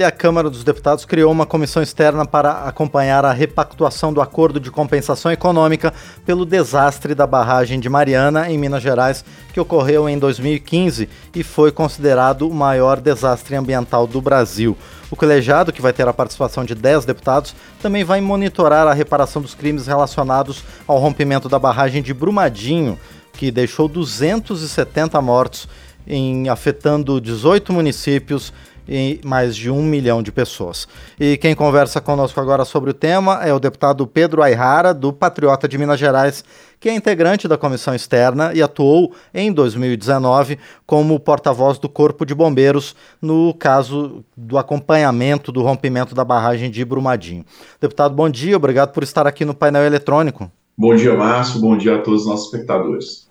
A Câmara dos Deputados criou uma comissão externa para acompanhar a repactuação do acordo de compensação econômica pelo desastre da barragem de Mariana, em Minas Gerais, que ocorreu em 2015 e foi considerado o maior desastre ambiental do Brasil. O colegiado, que vai ter a participação de 10 deputados, também vai monitorar a reparação dos crimes relacionados ao rompimento da barragem de Brumadinho, que deixou 270 mortos, em, afetando 18 municípios e mais de um milhão de pessoas. E quem conversa conosco agora sobre o tema é o deputado Pedro Ayrara, do Patriota de Minas Gerais, que é integrante da comissão externa e atuou em 2019 como porta-voz do Corpo de Bombeiros no caso do acompanhamento do rompimento da barragem de Brumadinho. Deputado, bom dia, obrigado por estar aqui no painel eletrônico. Bom dia, Márcio, bom dia a todos os nossos espectadores.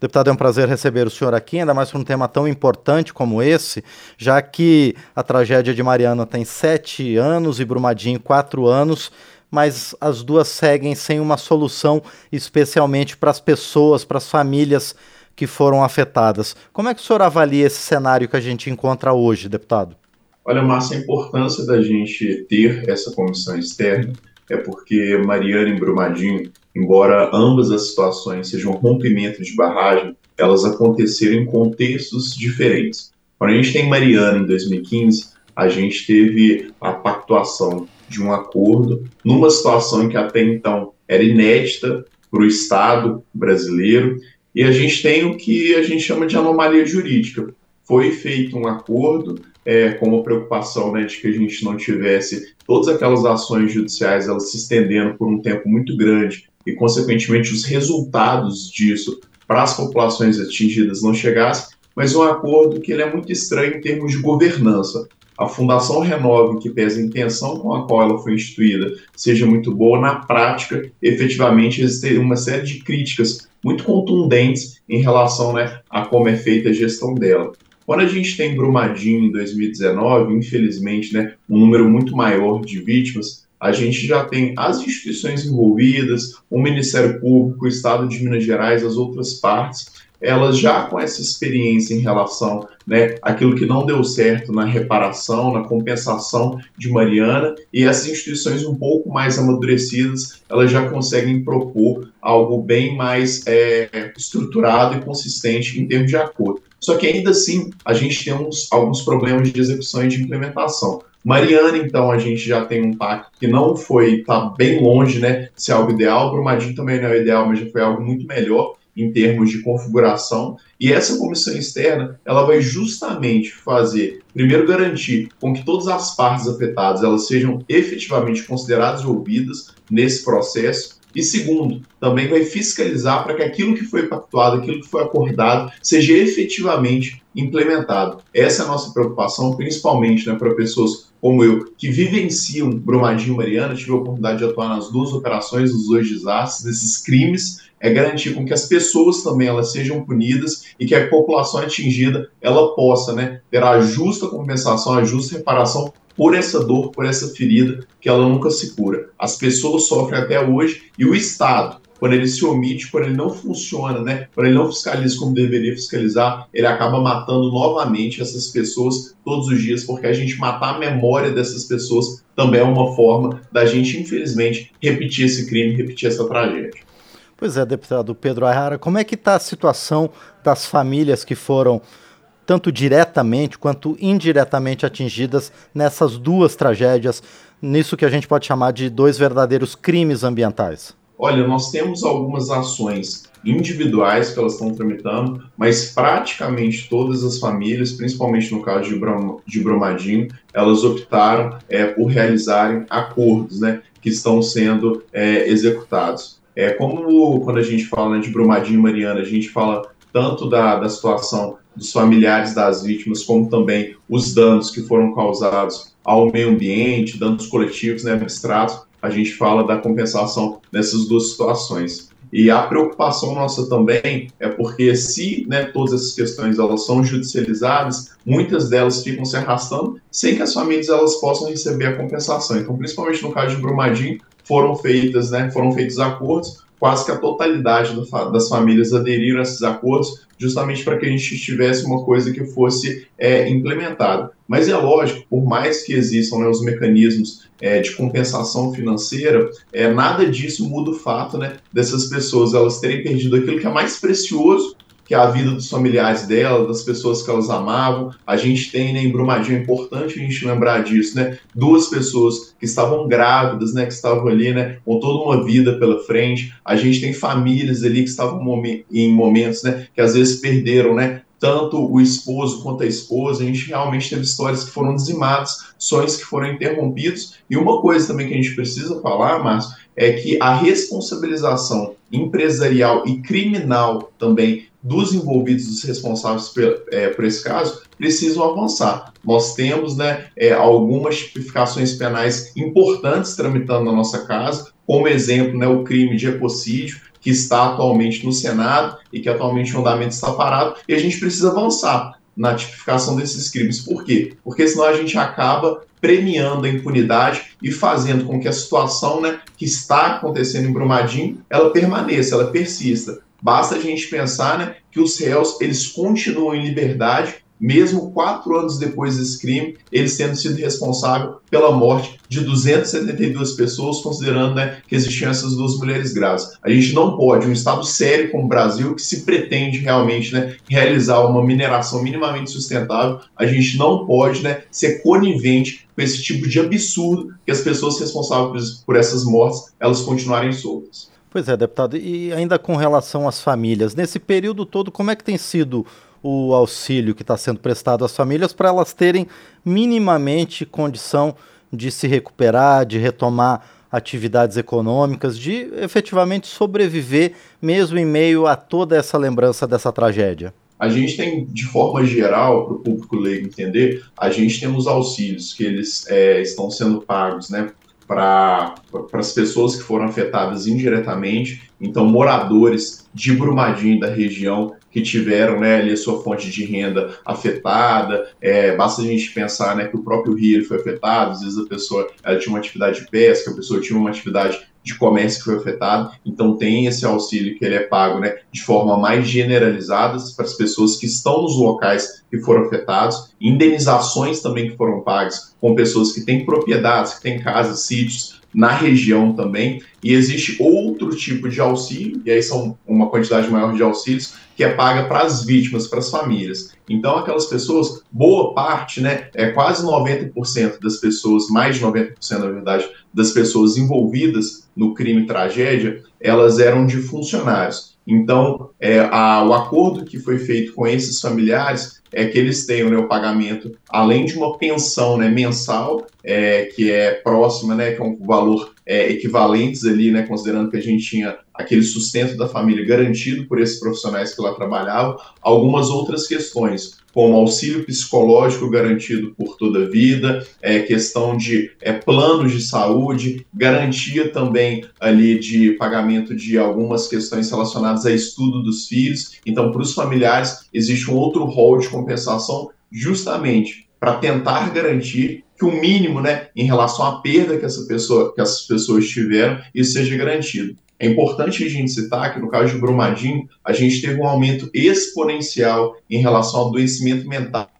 Deputado, é um prazer receber o senhor aqui, ainda mais para um tema tão importante como esse, já que a tragédia de Mariana tem sete anos e Brumadinho quatro anos, mas as duas seguem sem uma solução, especialmente para as pessoas, para as famílias que foram afetadas. Como é que o senhor avalia esse cenário que a gente encontra hoje, deputado? Olha, Márcia, a importância da gente ter essa comissão externa é porque Mariana e Brumadinho embora ambas as situações sejam rompimento de barragem, elas aconteceram em contextos diferentes. Quando a gente tem Mariana em 2015, a gente teve a pactuação de um acordo numa situação que até então era inédita para o Estado brasileiro, e a gente tem o que a gente chama de anomalia jurídica. Foi feito um acordo é, com a preocupação né, de que a gente não tivesse todas aquelas ações judiciais elas se estendendo por um tempo muito grande e, consequentemente, os resultados disso para as populações atingidas não chegassem, mas um acordo que ele é muito estranho em termos de governança. A Fundação Renove, que pesa a intenção com a qual ela foi instituída, seja muito boa, na prática, efetivamente, existe uma série de críticas muito contundentes em relação né, a como é feita a gestão dela. Quando a gente tem Brumadinho em 2019, infelizmente, né, um número muito maior de vítimas, a gente já tem as instituições envolvidas, o Ministério Público, o Estado de Minas Gerais, as outras partes, elas já com essa experiência em relação né, àquilo que não deu certo na reparação, na compensação de Mariana, e essas instituições um pouco mais amadurecidas, elas já conseguem propor algo bem mais é, estruturado e consistente em termos de acordo. Só que ainda assim, a gente tem uns, alguns problemas de execução e de implementação. Mariana, então, a gente já tem um pacto que não foi, tá bem longe, né, se é algo ideal. Brumadinho também não é ideal, mas já foi algo muito melhor em termos de configuração. E essa comissão externa, ela vai justamente fazer, primeiro garantir com que todas as partes afetadas elas sejam efetivamente consideradas e ouvidas nesse processo, e segundo, também vai fiscalizar para que aquilo que foi pactuado, aquilo que foi acordado, seja efetivamente implementado. Essa é a nossa preocupação, principalmente né, para pessoas como eu, que vivenciam Brumadinho e Mariana, tive a oportunidade de atuar nas duas operações, nos dois desastres, desses crimes, é garantir com que as pessoas também elas sejam punidas e que a população atingida ela possa né, ter a justa compensação, a justa reparação por essa dor, por essa ferida que ela nunca se cura. As pessoas sofrem até hoje e o Estado, quando ele se omite, quando ele não funciona, né, quando ele não fiscaliza como deveria fiscalizar, ele acaba matando novamente essas pessoas todos os dias, porque a gente matar a memória dessas pessoas também é uma forma da gente, infelizmente, repetir esse crime, repetir essa tragédia. Pois é, deputado Pedro Ayara, como é que está a situação das famílias que foram tanto diretamente quanto indiretamente atingidas nessas duas tragédias, nisso que a gente pode chamar de dois verdadeiros crimes ambientais? Olha, nós temos algumas ações individuais que elas estão tramitando, mas praticamente todas as famílias, principalmente no caso de, de Brumadinho, elas optaram é, por realizarem acordos né, que estão sendo é, executados. É, como quando a gente fala né, de Brumadinho e Mariana, a gente fala tanto da, da situação dos familiares das vítimas, como também os danos que foram causados ao meio ambiente, danos coletivos, né, abstratos, a gente fala da compensação nessas duas situações. E a preocupação nossa também é porque se né, todas essas questões elas são judicializadas, muitas delas ficam se arrastando sem que as famílias elas possam receber a compensação. Então, principalmente no caso de Brumadinho, foram feitas, né, foram feitos acordos, quase que a totalidade das famílias aderiram a esses acordos, justamente para que a gente tivesse uma coisa que fosse é, implementada. Mas é lógico, por mais que existam né, os mecanismos é, de compensação financeira, é, nada disso muda o fato né, dessas pessoas elas terem perdido aquilo que é mais precioso que é a vida dos familiares dela, das pessoas que elas amavam. A gente tem né, em Brumadinho, é importante a gente lembrar disso, né? Duas pessoas que estavam grávidas, né? Que estavam ali, né? Com toda uma vida pela frente. A gente tem famílias ali que estavam em momentos, né? Que às vezes perderam, né? tanto o esposo quanto a esposa, a gente realmente teve histórias que foram dizimadas, sonhos que foram interrompidos. E uma coisa também que a gente precisa falar, Márcio, é que a responsabilização empresarial e criminal também dos envolvidos, dos responsáveis por, é, por esse caso, precisam avançar. Nós temos né, é, algumas tipificações penais importantes tramitando na nossa casa, como exemplo, né, o crime de ecocídio, que está atualmente no Senado e que atualmente o andamento está parado, e a gente precisa avançar na tipificação desses crimes. Por quê? Porque senão a gente acaba premiando a impunidade e fazendo com que a situação né, que está acontecendo em Brumadinho, ela permaneça, ela persista. Basta a gente pensar né, que os réus eles continuam em liberdade mesmo quatro anos depois desse crime, eles tendo sido responsável pela morte de 272 pessoas, considerando né, que existiam essas duas mulheres grávidas. A gente não pode, um Estado sério como o Brasil, que se pretende realmente né, realizar uma mineração minimamente sustentável, a gente não pode né, ser conivente com esse tipo de absurdo que as pessoas responsáveis por essas mortes, elas continuarem soltas. Pois é, deputado, e ainda com relação às famílias, nesse período todo, como é que tem sido o auxílio que está sendo prestado às famílias para elas terem minimamente condição de se recuperar, de retomar atividades econômicas, de efetivamente sobreviver mesmo em meio a toda essa lembrança dessa tragédia? A gente tem, de forma geral, para o público leigo entender, a gente tem os auxílios que eles é, estão sendo pagos né, para as pessoas que foram afetadas indiretamente, então moradores de Brumadinho da região que tiveram né, ali a sua fonte de renda afetada. É, basta a gente pensar né, que o próprio rio foi afetado, às vezes a pessoa tinha uma atividade de pesca, a pessoa tinha uma atividade de comércio que foi afetado, então tem esse auxílio que ele é pago né, de forma mais generalizada para as pessoas que estão nos locais que foram afetados, indenizações também que foram pagas com pessoas que têm propriedades, que têm casas, sítios, na região também, e existe outro tipo de auxílio, e aí são uma quantidade maior de auxílios, que é paga para as vítimas, para as famílias. Então, aquelas pessoas, boa parte, né, é quase 90% das pessoas, mais de 90% na verdade, das pessoas envolvidas no crime tragédia, elas eram de funcionários. Então, é, a, o acordo que foi feito com esses familiares é que eles tenham né, o pagamento, além de uma pensão né, mensal, é, que é próxima, né, que é um valor é, equivalentes ali, né, considerando que a gente tinha aquele sustento da família garantido por esses profissionais que lá trabalhavam, algumas outras questões, como auxílio psicológico garantido por toda a vida, é, questão de é, planos de saúde, garantia também ali de pagamento de algumas questões relacionadas a estudo dos filhos. Então, para os familiares, existe um outro rol de compensação justamente para tentar garantir que o mínimo, né, em relação à perda que essa pessoa, que essas pessoas tiveram, isso seja garantido. É importante a gente citar que no caso de Brumadinho, a gente teve um aumento exponencial em relação ao adoecimento mental,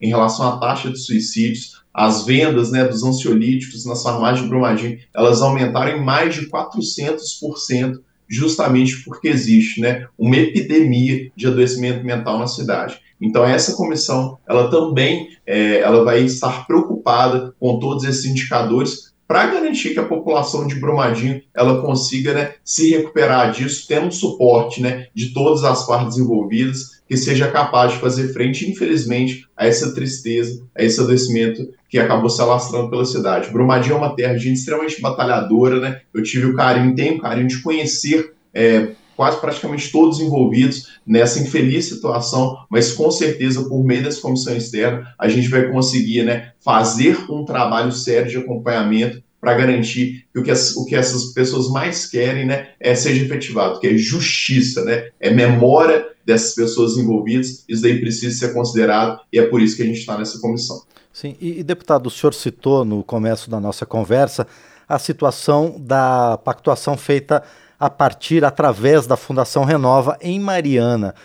em relação à taxa de suicídios, as vendas né, dos ansiolíticos nas farmácias de Brumadinho, elas aumentaram em mais de 400%, justamente porque existe né, uma epidemia de adoecimento mental na cidade. Então essa comissão, ela também, é, ela vai estar preocupada com todos esses indicadores para garantir que a população de Brumadinho ela consiga né, se recuperar disso, tendo suporte né, de todas as partes envolvidas, que seja capaz de fazer frente, infelizmente, a essa tristeza, a esse adoecimento que acabou se alastrando pela cidade. Brumadinho é uma terra de gente extremamente batalhadora, né? Eu tive o carinho, tenho o carinho de conhecer é, quase praticamente todos envolvidos nessa infeliz situação, mas com certeza por meio dessa comissão externa a gente vai conseguir né, fazer um trabalho sério de acompanhamento para garantir que o que, as, o que essas pessoas mais querem né, é seja efetivado, que é justiça, né, é memória dessas pessoas envolvidas, isso daí precisa ser considerado e é por isso que a gente está nessa comissão. Sim, e, e deputado, o senhor citou no começo da nossa conversa a situação da pactuação feita a partir, através da Fundação Renova em Mariana.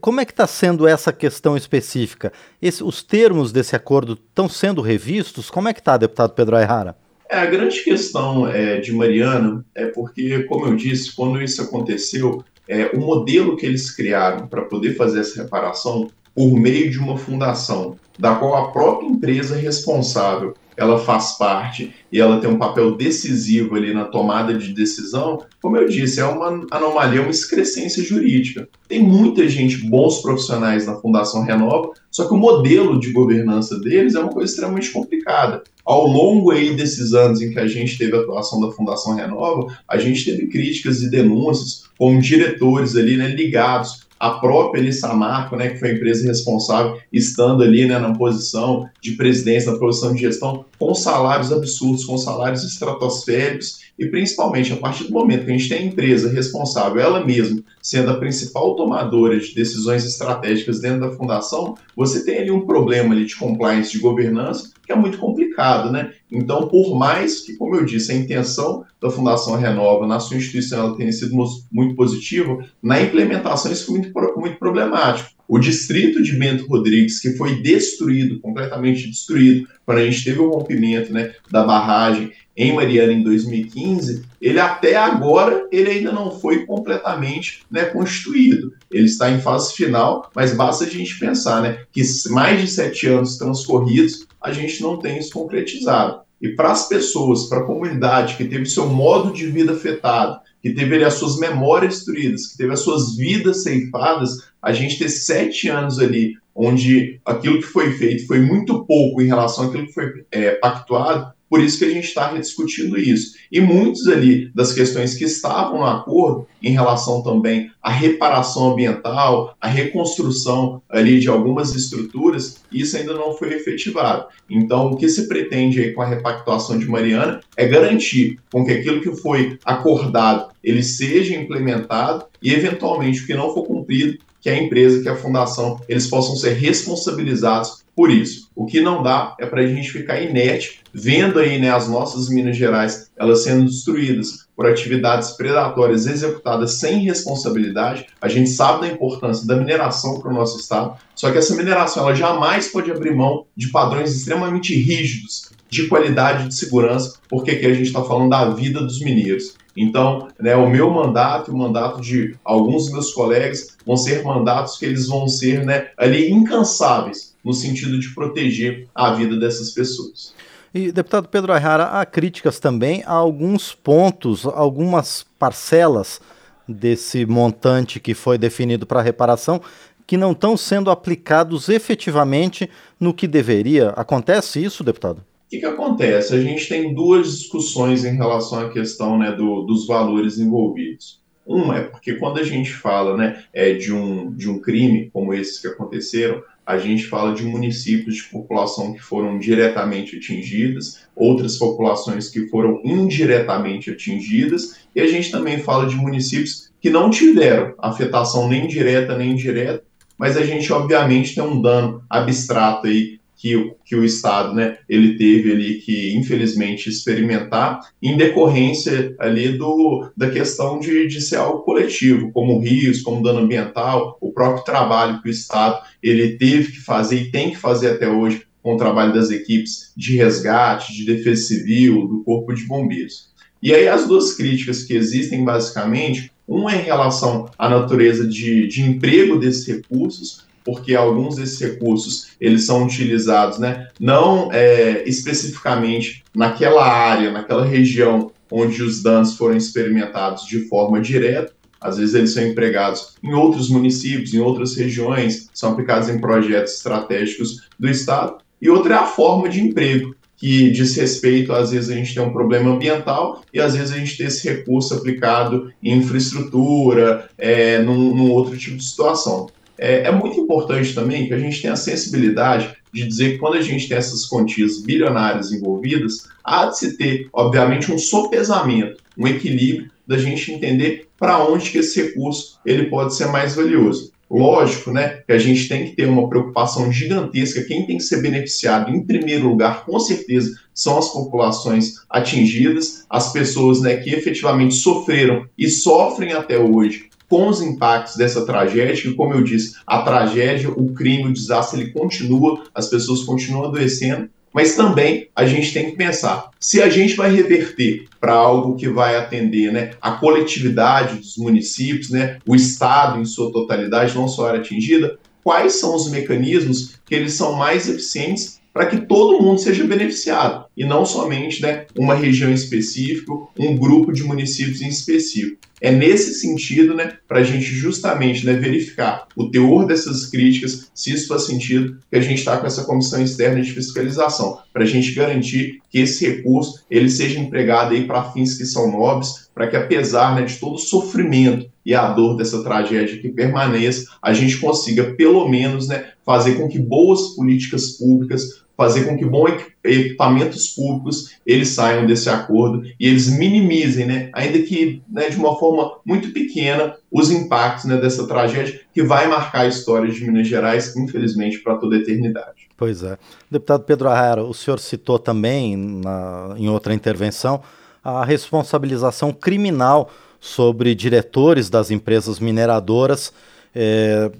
Como é que está sendo essa questão específica? Esse, os termos desse acordo estão sendo revistos? Como é que está, deputado Pedro Ayrara? É, a grande questão é, de Mariana é porque, como eu disse, quando isso aconteceu, é, o modelo que eles criaram para poder fazer essa reparação por meio de uma fundação, da qual a própria empresa é responsável ela faz parte e ela tem um papel decisivo ali na tomada de decisão, como eu disse, é uma anomalia, uma excrescência jurídica. Tem muita gente, bons profissionais na Fundação Renova, só que o modelo de governança deles é uma coisa extremamente complicada. Ao longo aí desses anos em que a gente teve a atuação da Fundação Renova, a gente teve críticas e denúncias com diretores ali né, ligados a própria Elissa Marco, né, que foi a empresa responsável, estando ali né, na posição de presidência, na posição de gestão, com salários absurdos, com salários estratosféricos, e principalmente a partir do momento que a gente tem a empresa responsável, ela mesma, sendo a principal tomadora de decisões estratégicas dentro da fundação, você tem ali um problema ali de compliance, de governança, que é muito complicado, né? Então, por mais que, como eu disse, a intenção da Fundação Renova na sua instituição ela tenha sido muito positiva, na implementação isso foi muito, muito problemático. O distrito de Bento Rodrigues, que foi destruído, completamente destruído, quando a gente teve o rompimento né, da barragem em Mariana em 2015, ele até agora ele ainda não foi completamente né, constituído. Ele está em fase final, mas basta a gente pensar né, que mais de sete anos transcorridos, a gente não tem isso concretizado. E para as pessoas, para a comunidade que teve seu modo de vida afetado, que teve as suas memórias destruídas, que teve as suas vidas ceifadas, a gente ter sete anos ali onde aquilo que foi feito foi muito pouco em relação àquilo que foi é, pactuado, por isso que a gente está rediscutindo isso. E muitos ali das questões que estavam no acordo, em relação também à reparação ambiental, à reconstrução ali de algumas estruturas, isso ainda não foi efetivado. Então, o que se pretende aí com a repactuação de Mariana é garantir com que aquilo que foi acordado ele seja implementado e, eventualmente, o que não for cumprido, que a empresa, que a fundação, eles possam ser responsabilizados por isso. O que não dá é para a gente ficar inerte, vendo aí né, as nossas Minas Gerais elas sendo destruídas por atividades predatórias executadas sem responsabilidade. A gente sabe da importância da mineração para o nosso estado, só que essa mineração ela jamais pode abrir mão de padrões extremamente rígidos de qualidade de segurança, porque aqui a gente está falando da vida dos mineiros. Então, né, o meu mandato e o mandato de alguns meus colegas vão ser mandatos que eles vão ser né, ali incansáveis no sentido de proteger a vida dessas pessoas. E, deputado Pedro Ayrara, há críticas também a alguns pontos, algumas parcelas desse montante que foi definido para reparação que não estão sendo aplicados efetivamente no que deveria. Acontece isso, deputado? Que, que acontece? A gente tem duas discussões em relação à questão né, do, dos valores envolvidos. Uma é porque quando a gente fala né, é, de, um, de um crime como esses que aconteceram, a gente fala de municípios de população que foram diretamente atingidas, outras populações que foram indiretamente atingidas, e a gente também fala de municípios que não tiveram afetação nem direta nem indireta, mas a gente obviamente tem um dano abstrato aí que, o, que o Estado né, ele teve ali que, infelizmente, experimentar em decorrência ali do, da questão de, de ser algo coletivo, como rios, como dano ambiental, o próprio trabalho que o Estado ele teve que fazer e tem que fazer até hoje com o trabalho das equipes de resgate, de defesa civil, do Corpo de Bombeiros. E aí as duas críticas que existem, basicamente, uma em relação à natureza de, de emprego desses recursos, porque alguns desses recursos eles são utilizados, né, não é, especificamente naquela área, naquela região onde os danos foram experimentados de forma direta, às vezes eles são empregados em outros municípios, em outras regiões, são aplicados em projetos estratégicos do Estado. E outra é a forma de emprego, que diz respeito, às vezes a gente tem um problema ambiental e às vezes a gente tem esse recurso aplicado em infraestrutura, é, num, num outro tipo de situação. É, é, muito importante também que a gente tenha a sensibilidade de dizer que quando a gente tem essas quantias bilionárias envolvidas, há de se ter, obviamente, um sopesamento, um equilíbrio da gente entender para onde que esse recurso ele pode ser mais valioso. Lógico, né, que a gente tem que ter uma preocupação gigantesca. Quem tem que ser beneficiado, em primeiro lugar, com certeza, são as populações atingidas, as pessoas, né, que efetivamente sofreram e sofrem até hoje com os impactos dessa tragédia, que, como eu disse, a tragédia, o crime, o desastre, ele continua, as pessoas continuam adoecendo, mas também a gente tem que pensar, se a gente vai reverter para algo que vai atender né, a coletividade dos municípios, né, o Estado em sua totalidade, não só a área atingida, quais são os mecanismos que eles são mais eficientes para que todo mundo seja beneficiado e não somente né, uma região específica, um grupo de municípios em específico. É nesse sentido, né, para a gente justamente né, verificar o teor dessas críticas, se isso faz sentido, que a gente está com essa comissão externa de fiscalização, para a gente garantir que esse recurso ele seja empregado aí para fins que são nobres, para que apesar né, de todo o sofrimento e a dor dessa tragédia que permaneça, a gente consiga pelo menos né, fazer com que boas políticas públicas fazer com que bons equipamentos públicos eles saiam desse acordo e eles minimizem, né, ainda que né, de uma forma muito pequena, os impactos né, dessa tragédia que vai marcar a história de Minas Gerais, infelizmente, para toda a eternidade. Pois é. Deputado Pedro Arrara, o senhor citou também na, em outra intervenção a responsabilização criminal sobre diretores das empresas mineradoras é,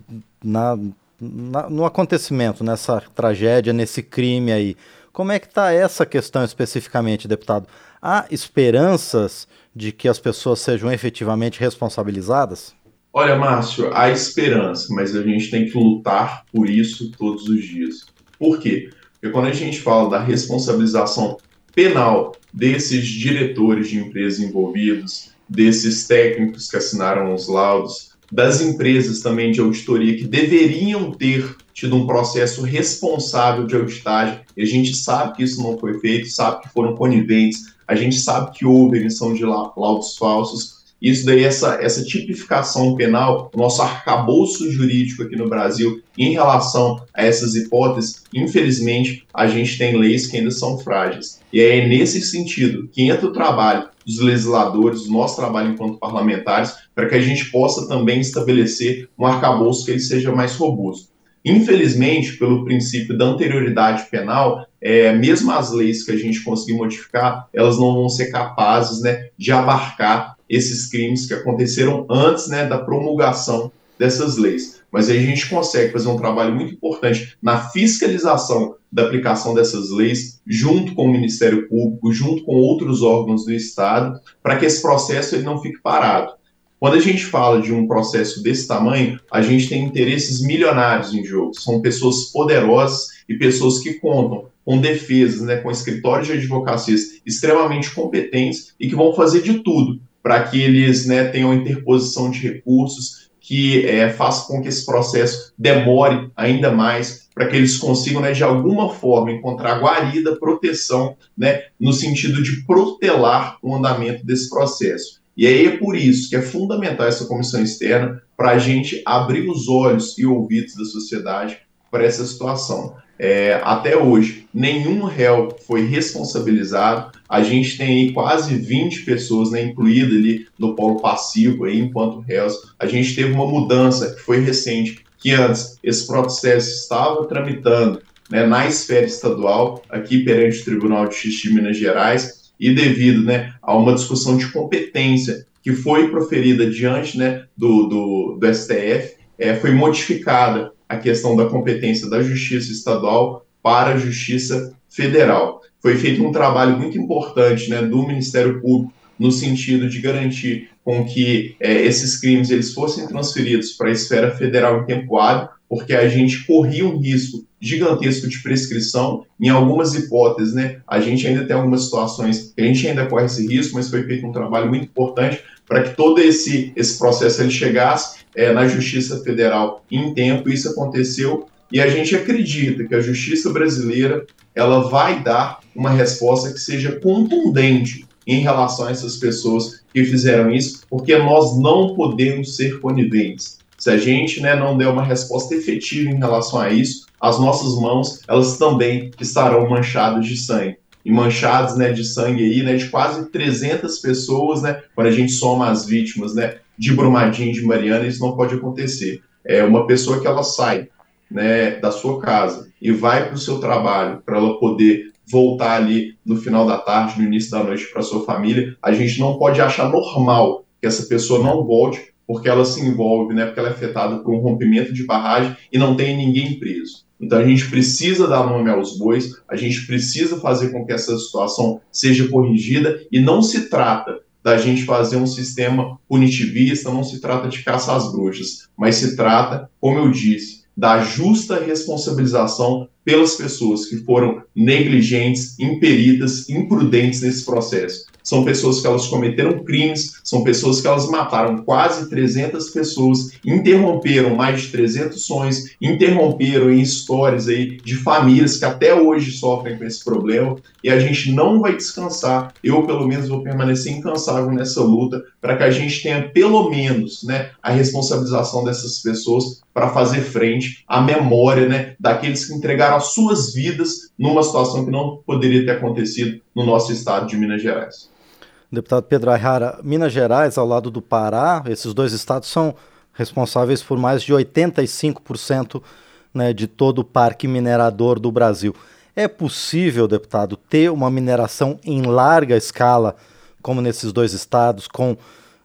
na, na, no acontecimento, nessa tragédia, nesse crime aí. Como é que está essa questão especificamente, deputado? Há esperanças de que as pessoas sejam efetivamente responsabilizadas? Olha, Márcio, há esperança, mas a gente tem que lutar por isso todos os dias. Por quê? Porque quando a gente fala da responsabilização penal desses diretores de empresas envolvidos, desses técnicos que assinaram os laudos, das empresas também de auditoria que deveriam ter tido um processo responsável de auditagem, e a gente sabe que isso não foi feito, sabe que foram coniventes, a gente sabe que houve emissão de laudos falsos, isso daí, essa, essa tipificação penal, nosso arcabouço jurídico aqui no Brasil, em relação a essas hipóteses, infelizmente, a gente tem leis que ainda são frágeis. E é nesse sentido que entra o trabalho dos legisladores, o nosso trabalho enquanto parlamentares, para que a gente possa também estabelecer um arcabouço que ele seja mais robusto. Infelizmente, pelo princípio da anterioridade penal, é, mesmo as leis que a gente conseguir modificar, elas não vão ser capazes né, de abarcar esses crimes que aconteceram antes né, da promulgação dessas leis. Mas aí a gente consegue fazer um trabalho muito importante na fiscalização da aplicação dessas leis, junto com o Ministério Público, junto com outros órgãos do Estado, para que esse processo ele não fique parado. Quando a gente fala de um processo desse tamanho, a gente tem interesses milionários em jogo. São pessoas poderosas e pessoas que contam com defesas, né, com escritórios de advocacias extremamente competentes e que vão fazer de tudo para que eles né, tenham interposição de recursos, que é, faça com que esse processo demore ainda mais, para que eles consigam, né, de alguma forma, encontrar guarida, proteção, né, no sentido de protelar o andamento desse processo. E aí é por isso que é fundamental essa comissão externa para a gente abrir os olhos e ouvidos da sociedade para essa situação. É, até hoje, nenhum réu foi responsabilizado. A gente tem aí quase 20 pessoas, né, incluídas ali no polo passivo, aí, enquanto réus. A gente teve uma mudança que foi recente, que antes esse processo estava tramitando né, na esfera estadual, aqui perante o Tribunal de Justiça de Minas Gerais, e devido né, a uma discussão de competência que foi proferida diante né, do, do, do STF, é, foi modificada a questão da competência da Justiça Estadual para a Justiça Federal. Foi feito um trabalho muito importante né, do Ministério Público no sentido de garantir com que é, esses crimes eles fossem transferidos para a esfera federal em tempo hábil, porque a gente corria um risco gigantesco de prescrição. Em algumas hipóteses, né, a gente ainda tem algumas situações que a gente ainda corre esse risco, mas foi feito um trabalho muito importante para que todo esse, esse processo ele chegasse é, na Justiça Federal em tempo. Isso aconteceu e a gente acredita que a Justiça brasileira ela vai dar uma resposta que seja contundente em relação a essas pessoas que fizeram isso, porque nós não podemos ser coniventes. Se a gente né, não der uma resposta efetiva em relação a isso, as nossas mãos elas também estarão manchadas de sangue e manchadas né, de sangue aí, né, de quase 300 pessoas, né, quando a gente soma as vítimas, né, de Brumadinho, de Mariana, isso não pode acontecer. é uma pessoa que ela sai né, da sua casa e vai para o seu trabalho para ela poder voltar ali no final da tarde, no início da noite para sua família, a gente não pode achar normal que essa pessoa não volte porque ela se envolve, né, porque ela é afetada por um rompimento de barragem e não tem ninguém preso. Então a gente precisa dar nome aos bois, a gente precisa fazer com que essa situação seja corrigida e não se trata da gente fazer um sistema punitivista, não se trata de caçar as bruxas, mas se trata, como eu disse, da justa responsabilização pelas pessoas que foram negligentes, imperidas, imprudentes nesse processo. São pessoas que elas cometeram crimes, são pessoas que elas mataram quase 300 pessoas, interromperam mais de 300 sonhos, interromperam em histórias aí de famílias que até hoje sofrem com esse problema, e a gente não vai descansar, eu pelo menos vou permanecer incansável nessa luta, para que a gente tenha pelo menos né, a responsabilização dessas pessoas para fazer frente à memória né, daqueles que entregaram as suas vidas numa situação que não poderia ter acontecido no nosso estado de Minas Gerais. Deputado Pedro Ayara, Minas Gerais, ao lado do Pará, esses dois estados são responsáveis por mais de 85% né, de todo o parque minerador do Brasil. É possível, deputado, ter uma mineração em larga escala, como nesses dois estados, com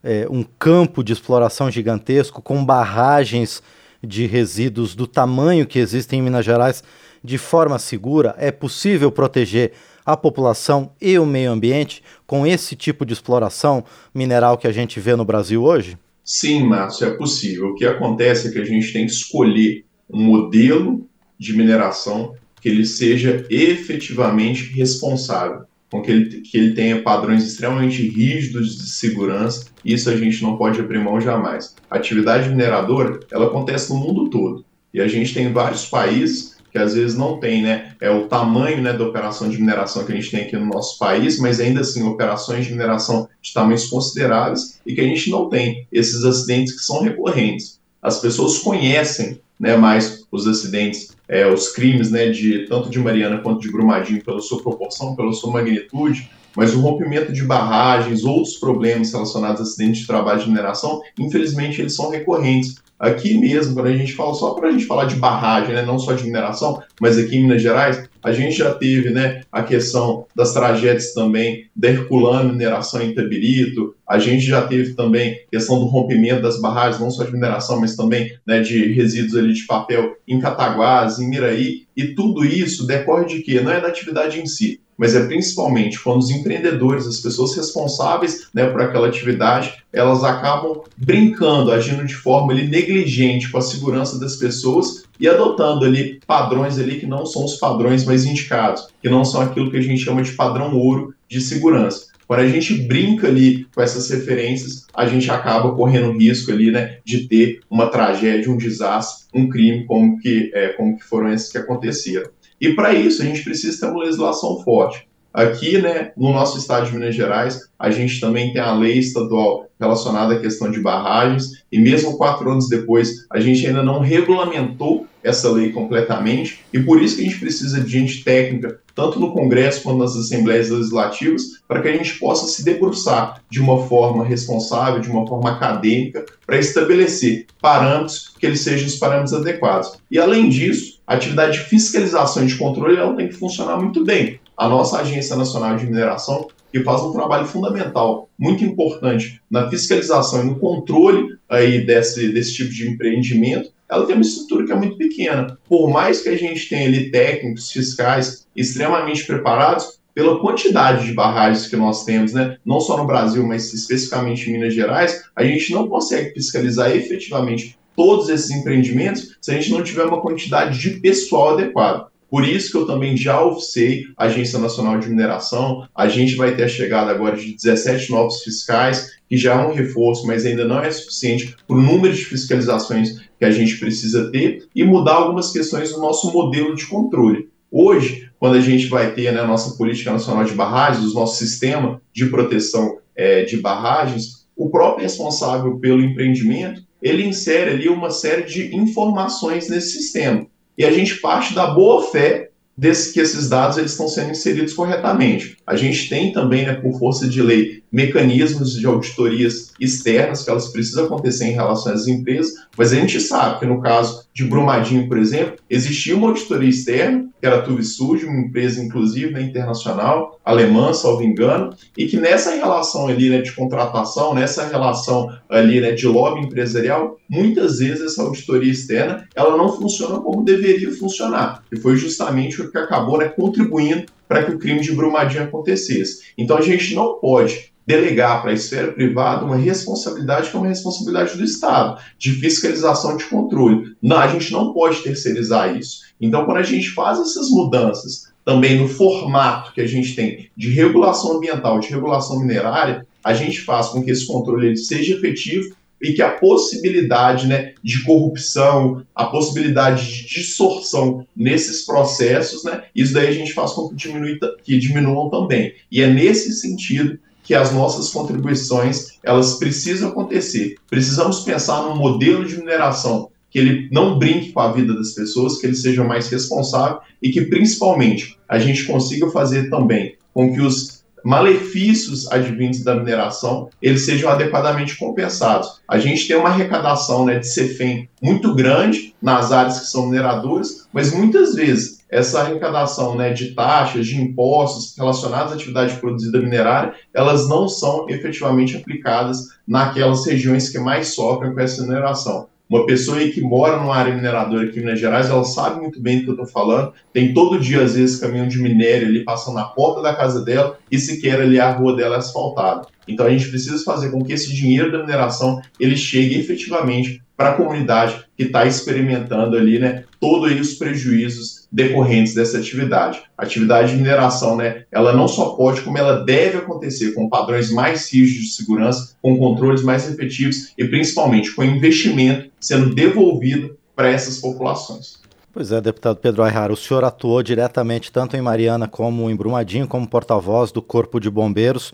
é, um campo de exploração gigantesco, com barragens de resíduos do tamanho que existem em Minas Gerais de forma segura? É possível proteger a população e o meio ambiente com esse tipo de exploração mineral que a gente vê no Brasil hoje? Sim, Márcio, é possível. O que acontece é que a gente tem que escolher um modelo de mineração que ele seja efetivamente responsável, com que ele, que ele tenha padrões extremamente rígidos de segurança. Isso a gente não pode abrir mão jamais. A atividade mineradora ela acontece no mundo todo e a gente tem vários países que às vezes não tem, né? É o tamanho né, da operação de mineração que a gente tem aqui no nosso país, mas ainda assim, operações de mineração de tamanhos consideráveis e que a gente não tem esses acidentes que são recorrentes. As pessoas conhecem né, mais os acidentes, é, os crimes, né, de tanto de Mariana quanto de Brumadinho, pela sua proporção, pela sua magnitude, mas o rompimento de barragens, outros problemas relacionados a acidentes de trabalho de mineração, infelizmente eles são recorrentes. Aqui mesmo, quando a gente fala, só para a gente falar de barragem, né, não só de mineração, mas aqui em Minas Gerais, a gente já teve né, a questão das tragédias também da Herculano mineração em Itabirito, a gente já teve também questão do rompimento das barragens, não só de mineração, mas também né, de resíduos ali de papel em Cataguás, em Miraí, e tudo isso decorre de quê? Não é da atividade em si, mas é principalmente quando os empreendedores, as pessoas responsáveis né, por aquela atividade, elas acabam brincando, agindo de forma ali, negligente com a segurança das pessoas e adotando ali padrões ali que não são os padrões mais indicados, que não são aquilo que a gente chama de padrão ouro de segurança. Quando a gente brinca ali com essas referências, a gente acaba correndo risco ali, né, de ter uma tragédia, um desastre, um crime como que, é, como que foram esses que aconteceram. E para isso a gente precisa ter uma legislação forte. Aqui, né, no nosso estado de Minas Gerais, a gente também tem a lei estadual relacionada à questão de barragens, e mesmo quatro anos depois, a gente ainda não regulamentou essa lei completamente, e por isso que a gente precisa de gente técnica, tanto no Congresso quanto nas Assembleias Legislativas, para que a gente possa se debruçar de uma forma responsável, de uma forma acadêmica, para estabelecer parâmetros que eles sejam os parâmetros adequados. E além disso, a atividade de fiscalização e de controle ela tem que funcionar muito bem a nossa Agência Nacional de Mineração, que faz um trabalho fundamental, muito importante na fiscalização e no controle aí desse, desse tipo de empreendimento, ela tem uma estrutura que é muito pequena. Por mais que a gente tenha ali técnicos fiscais extremamente preparados, pela quantidade de barragens que nós temos, né, não só no Brasil, mas especificamente em Minas Gerais, a gente não consegue fiscalizar efetivamente todos esses empreendimentos se a gente não tiver uma quantidade de pessoal adequado. Por isso que eu também já oficiei a Agência Nacional de Mineração. A gente vai ter a chegada agora de 17 novos fiscais, que já é um reforço, mas ainda não é suficiente para o número de fiscalizações que a gente precisa ter e mudar algumas questões do nosso modelo de controle. Hoje, quando a gente vai ter né, a nossa política nacional de barragens, o nosso sistema de proteção é, de barragens, o próprio responsável pelo empreendimento, ele insere ali uma série de informações nesse sistema. E a gente parte da boa fé desse que esses dados eles estão sendo inseridos corretamente. A gente tem também, né, por força de lei, mecanismos de auditorias externas que elas precisam acontecer em relação às empresas, mas a gente sabe que no caso de Brumadinho, por exemplo, existia uma auditoria externa, que era a Tuvisud, uma empresa inclusive né, internacional, alemã, salvo engano, e que nessa relação ali né, de contratação, nessa relação ali né, de lobby empresarial, muitas vezes essa auditoria externa ela não funciona como deveria funcionar, e foi justamente o que acabou né, contribuindo para que o crime de Brumadinho acontecesse. Então a gente não pode delegar para a esfera privada uma responsabilidade que é uma responsabilidade do Estado, de fiscalização de controle. Não, a gente não pode terceirizar isso. Então, quando a gente faz essas mudanças também no formato que a gente tem de regulação ambiental, de regulação minerária, a gente faz com que esse controle seja efetivo e que a possibilidade né, de corrupção, a possibilidade de distorção nesses processos, né, isso daí a gente faz com que, diminui, que diminuam também. E é nesse sentido que as nossas contribuições elas precisam acontecer. Precisamos pensar num modelo de mineração que ele não brinque com a vida das pessoas, que ele seja mais responsável e que principalmente a gente consiga fazer também com que os malefícios advindos da mineração eles sejam adequadamente compensados. A gente tem uma arrecadação né, de CEFEM muito grande nas áreas que são mineradoras, mas muitas vezes essa arrecadação né, de taxas, de impostos relacionados à atividade produzida minerária, elas não são efetivamente aplicadas naquelas regiões que mais sofrem com essa mineração. Uma pessoa aí que mora numa área mineradora aqui em Minas Gerais, ela sabe muito bem do que eu estou falando. Tem todo dia, às vezes, caminhão de minério ali passando na porta da casa dela e sequer ali a rua dela é asfaltada. Então a gente precisa fazer com que esse dinheiro da mineração ele chegue efetivamente para a comunidade que está experimentando ali, né, todos os prejuízos decorrentes dessa atividade. A atividade de mineração, né, ela não só pode, como ela deve acontecer com padrões mais rígidos de segurança, com controles mais efetivos e principalmente com investimento sendo devolvido para essas populações. Pois é, deputado Pedro Ayrara, o senhor atuou diretamente tanto em Mariana como em Brumadinho, como porta-voz do Corpo de Bombeiros,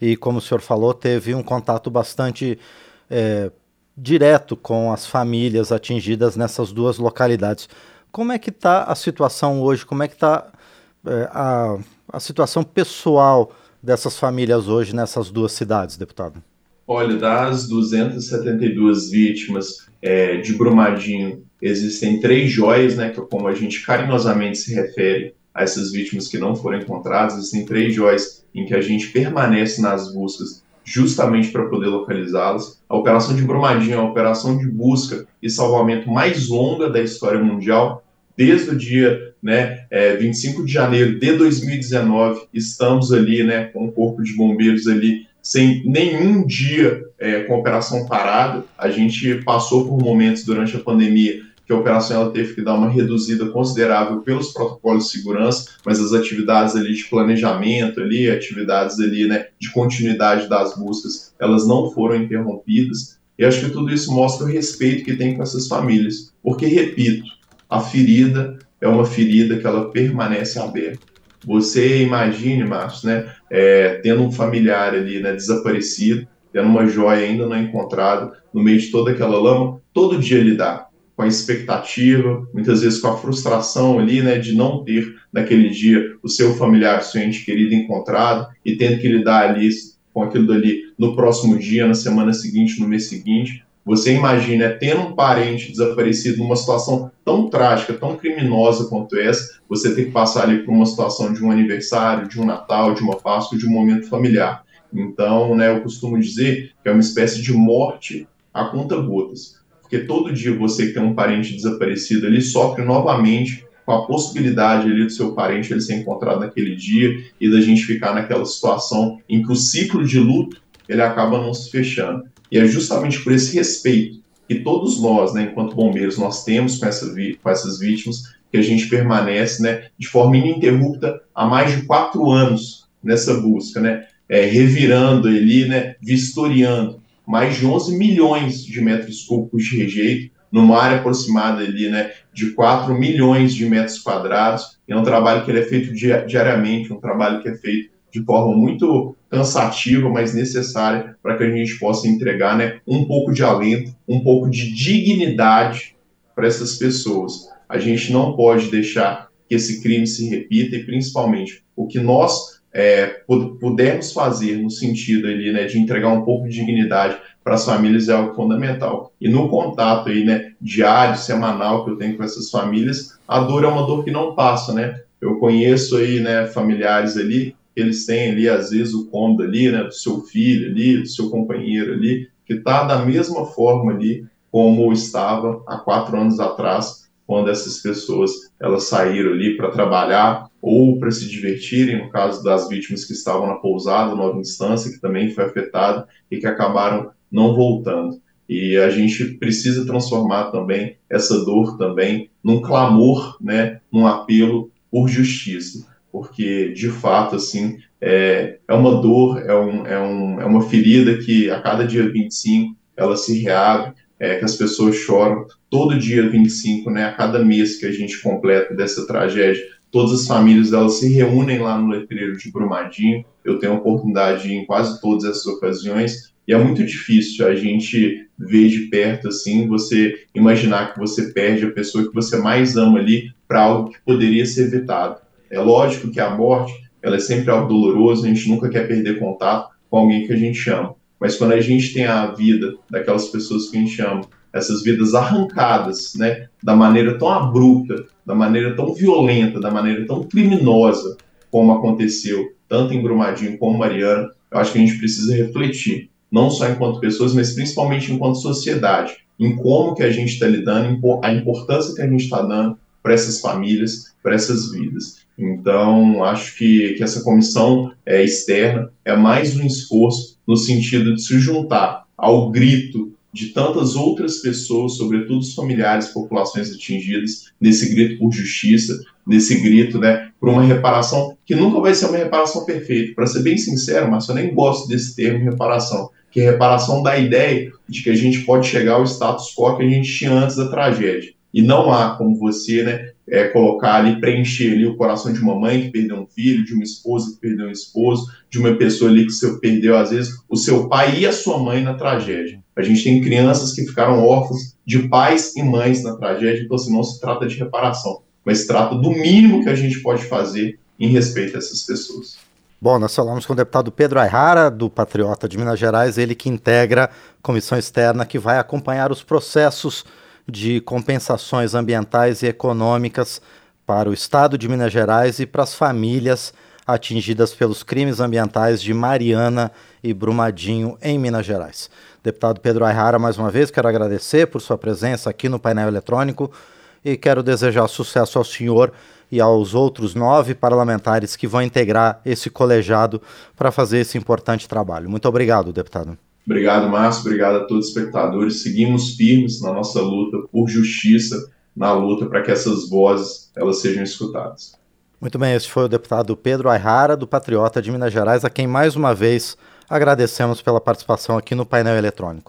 e como o senhor falou, teve um contato bastante é, direto com as famílias atingidas nessas duas localidades. Como é que está a situação hoje? Como é que está é, a, a situação pessoal dessas famílias hoje nessas duas cidades, deputado? Olha, das 272 vítimas é, de Brumadinho, existem três joias, né, que é como a gente carinhosamente se refere a essas vítimas que não foram encontradas, existem três joias em que a gente permanece nas buscas justamente para poder localizá-las. A Operação de Brumadinho é a operação de busca e salvamento mais longa da história mundial. Desde o dia né, é, 25 de janeiro de 2019, estamos ali né, com o Corpo de Bombeiros ali sem nenhum dia é, com operação parada. A gente passou por momentos durante a pandemia que a operação ela teve que dar uma reduzida considerável pelos protocolos de segurança, mas as atividades ali de planejamento ali, atividades ali, né, de continuidade das buscas, elas não foram interrompidas. E acho que tudo isso mostra o respeito que tem com essas famílias, porque repito, a ferida é uma ferida que ela permanece aberta. Você imagine, Márcio, né, é, tendo um familiar ali, né, desaparecido, tendo uma joia ainda não encontrada, no meio de toda aquela lama, todo dia dá com a expectativa, muitas vezes com a frustração ali, né, de não ter naquele dia o seu familiar, seu ente querido encontrado e tendo que lidar ali com aquilo dali no próximo dia, na semana seguinte, no mês seguinte. Você imagina, tendo um parente desaparecido numa situação tão trágica, tão criminosa quanto essa, você ter que passar ali por uma situação de um aniversário, de um Natal, de uma Páscoa, de um momento familiar. Então, né, eu costumo dizer que é uma espécie de morte a conta gotas porque todo dia você que tem um parente desaparecido ali sofre novamente com a possibilidade ali do seu parente ele ser encontrado naquele dia e da gente ficar naquela situação em que o ciclo de luto ele acaba não se fechando. E é justamente por esse respeito que todos nós, né, enquanto bombeiros, nós temos com, essa com essas vítimas, que a gente permanece né, de forma ininterrupta há mais de quatro anos nessa busca, né, é, revirando ali, né, vistoriando mais de 11 milhões de metros cúbicos de rejeito, numa área aproximada ali, né, de 4 milhões de metros quadrados. É um trabalho que ele é feito diariamente, um trabalho que é feito de forma muito cansativa, mas necessária para que a gente possa entregar né, um pouco de alento, um pouco de dignidade para essas pessoas. A gente não pode deixar que esse crime se repita e, principalmente, o que nós é, pudermos fazer no sentido ali, né, de entregar um pouco de dignidade para as famílias é algo fundamental. E no contato aí, né, diário, semanal que eu tenho com essas famílias, a dor é uma dor que não passa, né? Eu conheço aí, né, familiares ali, eles têm ali, às vezes, o cômodo ali, né, do seu filho ali, do seu companheiro ali, que está da mesma forma ali como estava há quatro anos atrás, quando essas pessoas elas saíram ali para trabalhar ou para se divertirem, no caso das vítimas que estavam na pousada, nova instância, que também foi afetada e que acabaram não voltando. E a gente precisa transformar também essa dor também num clamor, né, num apelo por justiça, porque de fato assim é, é uma dor, é, um, é, um, é uma ferida que a cada dia 25 ela se reabre, é, que as pessoas choram todo dia 25, né, a cada mês que a gente completa dessa tragédia, todas as famílias elas se reúnem lá no letreiro de Brumadinho. Eu tenho a oportunidade em quase todas essas ocasiões e é muito difícil a gente ver de perto assim, você imaginar que você perde a pessoa que você mais ama ali para algo que poderia ser evitado. É lógico que a morte, ela é sempre algo doloroso, a gente nunca quer perder contato com alguém que a gente ama. Mas quando a gente tem a vida daquelas pessoas que a gente ama, essas vidas arrancadas, né, da maneira tão abrupta, da maneira tão violenta, da maneira tão criminosa como aconteceu, tanto em Brumadinho como Mariana, eu acho que a gente precisa refletir, não só enquanto pessoas, mas principalmente enquanto sociedade, em como que a gente está lidando, a importância que a gente está dando para essas famílias, para essas vidas. Então, acho que, que essa comissão é, externa é mais um esforço no sentido de se juntar ao grito de tantas outras pessoas, sobretudo os familiares, populações atingidas, nesse grito por justiça, nesse grito, né, por uma reparação que nunca vai ser uma reparação perfeita. Para ser bem sincero, mas eu nem gosto desse termo reparação, que é reparação da ideia de que a gente pode chegar ao status quo que a gente tinha antes da tragédia. E não há como você, né, é, colocar ali, preencher ali o coração de uma mãe que perdeu um filho, de uma esposa que perdeu um esposo, de uma pessoa ali que você perdeu, às vezes, o seu pai e a sua mãe na tragédia. A gente tem crianças que ficaram órfãos de pais e mães na tragédia, então assim, não se trata de reparação, mas se trata do mínimo que a gente pode fazer em respeito a essas pessoas. Bom, nós falamos com o deputado Pedro Ayrara, do Patriota de Minas Gerais, ele que integra a comissão externa que vai acompanhar os processos de compensações ambientais e econômicas para o Estado de Minas Gerais e para as famílias atingidas pelos crimes ambientais de Mariana e Brumadinho, em Minas Gerais. Deputado Pedro Ayrara, mais uma vez, quero agradecer por sua presença aqui no painel eletrônico e quero desejar sucesso ao senhor e aos outros nove parlamentares que vão integrar esse colegiado para fazer esse importante trabalho. Muito obrigado, deputado. Obrigado, Márcio. Obrigado a todos os espectadores. Seguimos firmes na nossa luta por justiça, na luta para que essas vozes elas sejam escutadas. Muito bem, esse foi o deputado Pedro Ayrara, do Patriota de Minas Gerais, a quem mais uma vez agradecemos pela participação aqui no painel eletrônico.